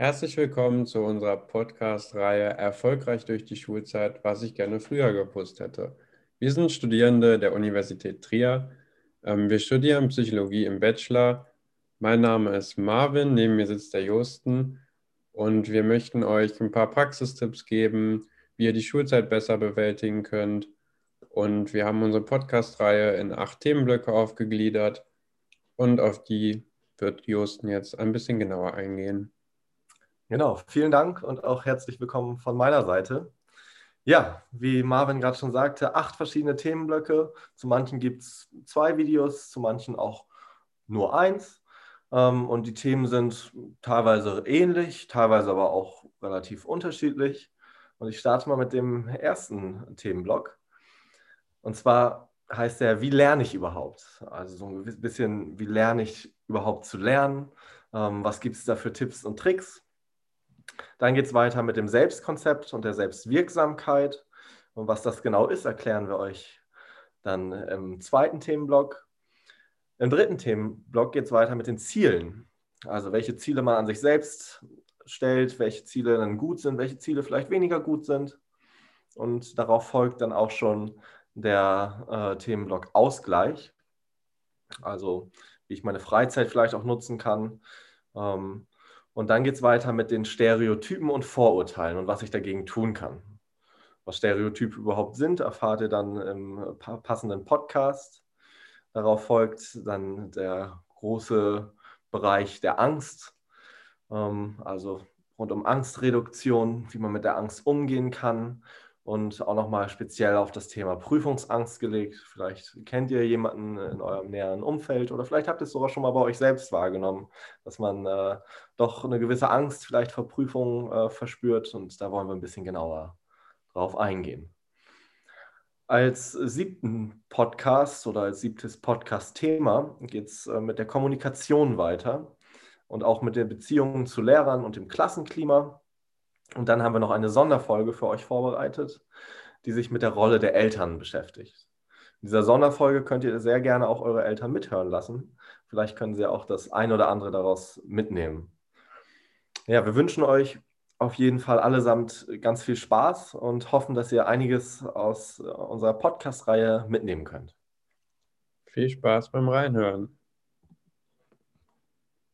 Herzlich willkommen zu unserer Podcast-Reihe Erfolgreich durch die Schulzeit, was ich gerne früher gewusst hätte. Wir sind Studierende der Universität Trier. Ähm, wir studieren Psychologie im Bachelor. Mein Name ist Marvin, neben mir sitzt der Josten und wir möchten euch ein paar Praxistipps geben, wie ihr die Schulzeit besser bewältigen könnt. Und wir haben unsere Podcast-Reihe in acht Themenblöcke aufgegliedert und auf die wird Josten jetzt ein bisschen genauer eingehen. Genau, vielen Dank und auch herzlich willkommen von meiner Seite. Ja, wie Marvin gerade schon sagte, acht verschiedene Themenblöcke. Zu manchen gibt es zwei Videos, zu manchen auch nur eins. Ähm, und die Themen sind teilweise ähnlich, teilweise aber auch relativ unterschiedlich. Und ich starte mal mit dem ersten Themenblock. Und zwar heißt der, wie lerne ich überhaupt? Also so ein bisschen, wie lerne ich überhaupt zu lernen? Ähm, was gibt es da für Tipps und Tricks? Dann geht es weiter mit dem Selbstkonzept und der Selbstwirksamkeit. Und was das genau ist, erklären wir euch dann im zweiten Themenblock. Im dritten Themenblock geht es weiter mit den Zielen. Also welche Ziele man an sich selbst stellt, welche Ziele dann gut sind, welche Ziele vielleicht weniger gut sind. Und darauf folgt dann auch schon der äh, Themenblock Ausgleich. Also wie ich meine Freizeit vielleicht auch nutzen kann. Ähm, und dann geht es weiter mit den Stereotypen und Vorurteilen und was ich dagegen tun kann. Was Stereotype überhaupt sind, erfahrt ihr dann im passenden Podcast. Darauf folgt dann der große Bereich der Angst, ähm, also rund um Angstreduktion, wie man mit der Angst umgehen kann und auch nochmal speziell auf das Thema Prüfungsangst gelegt. Vielleicht kennt ihr jemanden in eurem näheren Umfeld oder vielleicht habt ihr es sogar schon mal bei euch selbst wahrgenommen, dass man äh, doch eine gewisse Angst vielleicht vor Prüfungen äh, verspürt und da wollen wir ein bisschen genauer drauf eingehen. Als siebten Podcast oder als siebtes Podcast-Thema geht es äh, mit der Kommunikation weiter und auch mit den Beziehungen zu Lehrern und dem Klassenklima. Und dann haben wir noch eine Sonderfolge für euch vorbereitet, die sich mit der Rolle der Eltern beschäftigt. In dieser Sonderfolge könnt ihr sehr gerne auch eure Eltern mithören lassen. Vielleicht können sie auch das ein oder andere daraus mitnehmen. Ja, wir wünschen euch auf jeden Fall allesamt ganz viel Spaß und hoffen, dass ihr einiges aus unserer Podcast-Reihe mitnehmen könnt. Viel Spaß beim Reinhören.